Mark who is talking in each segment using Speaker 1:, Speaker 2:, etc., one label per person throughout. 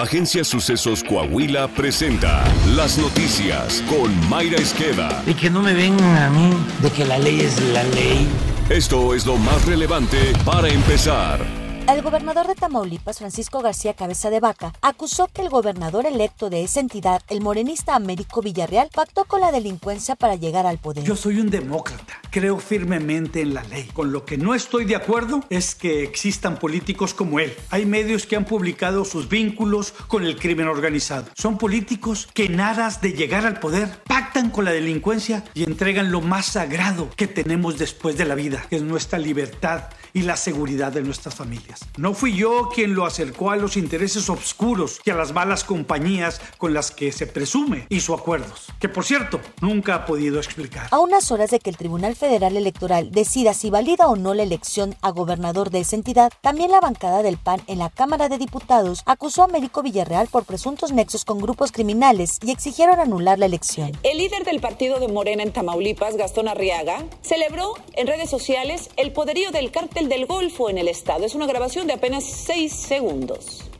Speaker 1: Agencia Sucesos Coahuila presenta las noticias con Mayra Esqueda.
Speaker 2: Y que no me vengan a mí de que la ley es la ley.
Speaker 1: Esto es lo más relevante para empezar.
Speaker 3: El gobernador de Tamaulipas, Francisco García Cabeza de Vaca, acusó que el gobernador electo de esa entidad, el morenista Américo Villarreal, pactó con la delincuencia para llegar al poder.
Speaker 4: Yo soy un demócrata, creo firmemente en la ley. Con lo que no estoy de acuerdo es que existan políticos como él. Hay medios que han publicado sus vínculos con el crimen organizado. Son políticos que en aras de llegar al poder pactan con la delincuencia y entregan lo más sagrado que tenemos después de la vida, que es nuestra libertad y la seguridad de nuestras familias. No fui yo quien lo acercó a los intereses oscuros y a las malas compañías con las que se presume hizo acuerdos, que por cierto nunca ha podido explicar.
Speaker 3: A unas horas de que el Tribunal Federal Electoral decida si valida o no la elección a gobernador de esa entidad, también la bancada del PAN en la Cámara de Diputados acusó a Américo Villarreal por presuntos nexos con grupos criminales y exigieron anular la elección.
Speaker 5: El líder del partido de Morena en Tamaulipas, Gastón Arriaga, celebró en redes sociales el poderío del cártel del Golfo en el estado. Es una grabación de apenas seis segundos.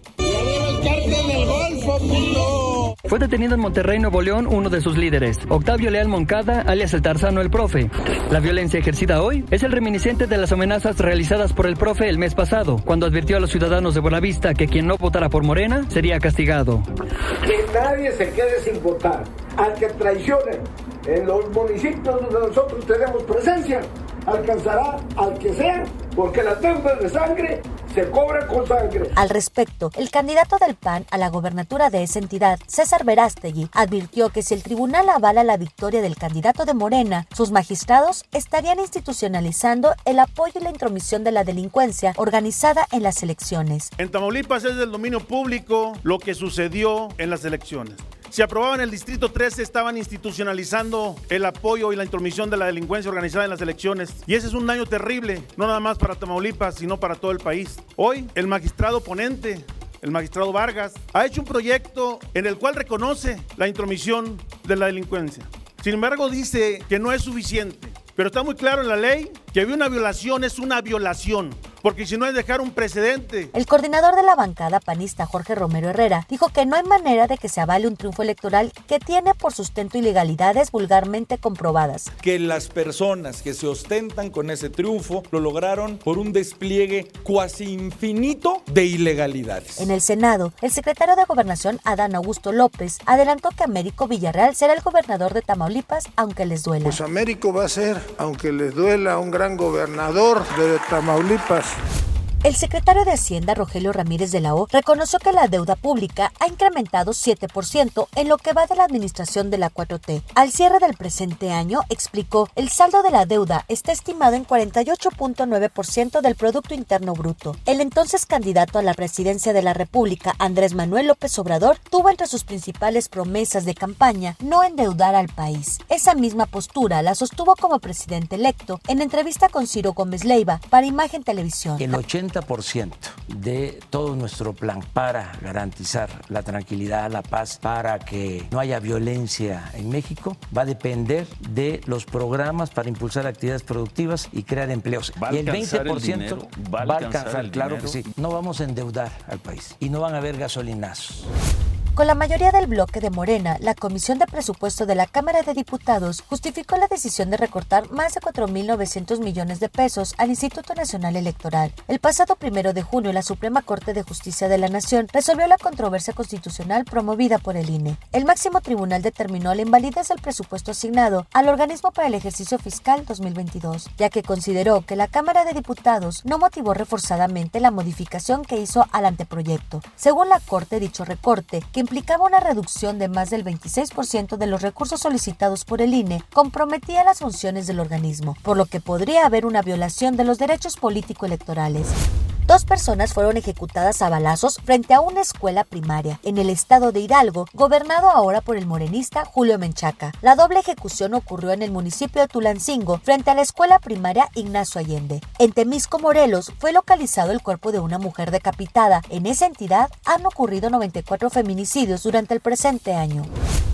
Speaker 6: Fue detenido en Monterrey, Nuevo León, uno de sus líderes, Octavio Leal Moncada, alias el Tarzano el Profe. La violencia ejercida hoy es el reminiscente de las amenazas realizadas por el Profe el mes pasado, cuando advirtió a los ciudadanos de Buenavista que quien no votara por Morena sería castigado.
Speaker 7: Que nadie se quede sin votar. Al que traicione en los municipios donde nosotros tenemos presencia, alcanzará al que sea, porque la deuda de sangre se cobra con sangre.
Speaker 3: Al respecto, el candidato del PAN a la gobernatura de esa entidad, César Verástegui, advirtió que si el tribunal avala la victoria del candidato de Morena, sus magistrados estarían institucionalizando el apoyo y la intromisión de la delincuencia organizada en las elecciones.
Speaker 8: En Tamaulipas es del dominio público lo que sucedió en las elecciones. Si aprobaban el Distrito 13, estaban institucionalizando el apoyo y la intromisión de la delincuencia organizada en las elecciones. Y ese es un daño terrible, no nada más para Tamaulipas, sino para todo el país. Hoy, el magistrado ponente el magistrado Vargas, ha hecho un proyecto en el cual reconoce la intromisión de la delincuencia. Sin embargo, dice que no es suficiente. Pero está muy claro en la ley que una violación es una violación porque si no es dejar un precedente.
Speaker 3: El coordinador de la bancada panista Jorge Romero Herrera dijo que no hay manera de que se avale un triunfo electoral que tiene por sustento ilegalidades vulgarmente comprobadas.
Speaker 9: Que las personas que se ostentan con ese triunfo lo lograron por un despliegue cuasi infinito de ilegalidades.
Speaker 3: En el Senado, el secretario de Gobernación Adán Augusto López adelantó que Américo Villarreal será el gobernador de Tamaulipas aunque les duela.
Speaker 10: Pues Américo va a ser, aunque les duela, un gran gobernador de Tamaulipas. Peace.
Speaker 3: El secretario de Hacienda, Rogelio Ramírez de la O, reconoció que la deuda pública ha incrementado 7% en lo que va de la administración de la 4T. Al cierre del presente año, explicó, el saldo de la deuda está estimado en 48.9% del Producto Interno Bruto. El entonces candidato a la presidencia de la República, Andrés Manuel López Obrador, tuvo entre sus principales promesas de campaña no endeudar al país. Esa misma postura la sostuvo como presidente electo en entrevista con Ciro Gómez Leiva para Imagen Televisión.
Speaker 2: El 80% de todo nuestro plan para garantizar la tranquilidad, la paz, para que no haya violencia en México, va a depender de los programas para impulsar actividades productivas y crear empleos.
Speaker 11: ¿Va a
Speaker 2: y el
Speaker 11: alcanzar
Speaker 2: 20%
Speaker 11: el dinero? ¿Va a
Speaker 2: va a
Speaker 11: alcanzar
Speaker 2: alcanzar,
Speaker 11: el
Speaker 2: claro
Speaker 11: dinero?
Speaker 2: que sí. No vamos a endeudar al país y no van a haber gasolinazos.
Speaker 3: Con la mayoría del bloque de Morena, la Comisión de Presupuesto de la Cámara de Diputados justificó la decisión de recortar más de 4.900 millones de pesos al Instituto Nacional Electoral. El pasado primero de junio, la Suprema Corte de Justicia de la Nación resolvió la controversia constitucional promovida por el INE. El máximo tribunal determinó la invalidez del presupuesto asignado al organismo para el ejercicio fiscal 2022, ya que consideró que la Cámara de Diputados no motivó reforzadamente la modificación que hizo al anteproyecto. Según la Corte, dicho recorte, que implicaba una reducción de más del 26% de los recursos solicitados por el INE, comprometía las funciones del organismo, por lo que podría haber una violación de los derechos político-electorales. Dos personas fueron ejecutadas a balazos frente a una escuela primaria en el estado de Hidalgo, gobernado ahora por el morenista Julio Menchaca. La doble ejecución ocurrió en el municipio de Tulancingo, frente a la escuela primaria Ignacio Allende. En Temisco, Morelos, fue localizado el cuerpo de una mujer decapitada. En esa entidad han ocurrido 94 feminicidios durante el presente año.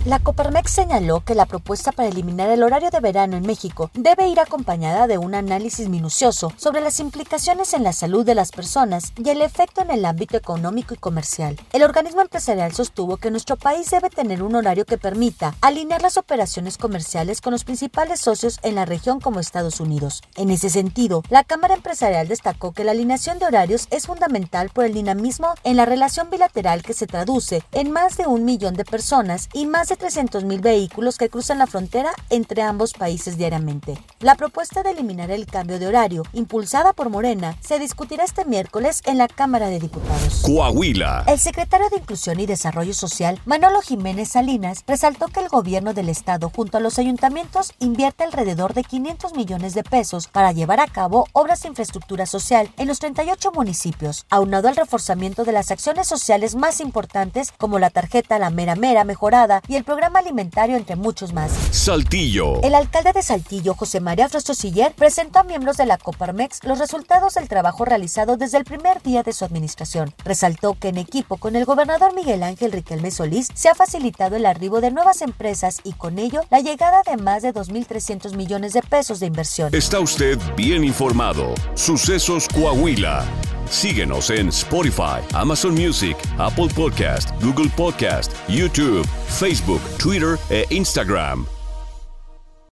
Speaker 3: La Coparmex señaló que la propuesta para eliminar el horario de verano en México debe ir acompañada de un análisis minucioso sobre las implicaciones en la salud de las personas personas y el efecto en el ámbito económico y comercial. El organismo empresarial sostuvo que nuestro país debe tener un horario que permita alinear las operaciones comerciales con los principales socios en la región como Estados Unidos. En ese sentido, la Cámara Empresarial destacó que la alineación de horarios es fundamental por el dinamismo en la relación bilateral que se traduce en más de un millón de personas y más de 300 mil vehículos que cruzan la frontera entre ambos países diariamente. La propuesta de eliminar el cambio de horario, impulsada por Morena, se discutirá este miércoles en la Cámara de Diputados.
Speaker 1: Coahuila.
Speaker 3: El secretario de Inclusión y Desarrollo Social, Manolo Jiménez Salinas, resaltó que el gobierno del estado junto a los ayuntamientos invierte alrededor de 500 millones de pesos para llevar a cabo obras de infraestructura social en los 38 municipios, aunado al reforzamiento de las acciones sociales más importantes como la tarjeta La Mera Mera mejorada y el programa alimentario entre muchos más.
Speaker 1: Saltillo.
Speaker 3: El alcalde de Saltillo, José María Frostosiller, presentó a miembros de la Coparmex los resultados del trabajo realizado desde el primer día de su administración. Resaltó que en equipo con el gobernador Miguel Ángel Riquelme Solís se ha facilitado el arribo de nuevas empresas y con ello la llegada de más de 2.300 millones de pesos de inversión.
Speaker 1: Está usted bien informado. Sucesos Coahuila. Síguenos en Spotify, Amazon Music, Apple Podcast, Google Podcast, YouTube, Facebook, Twitter e Instagram.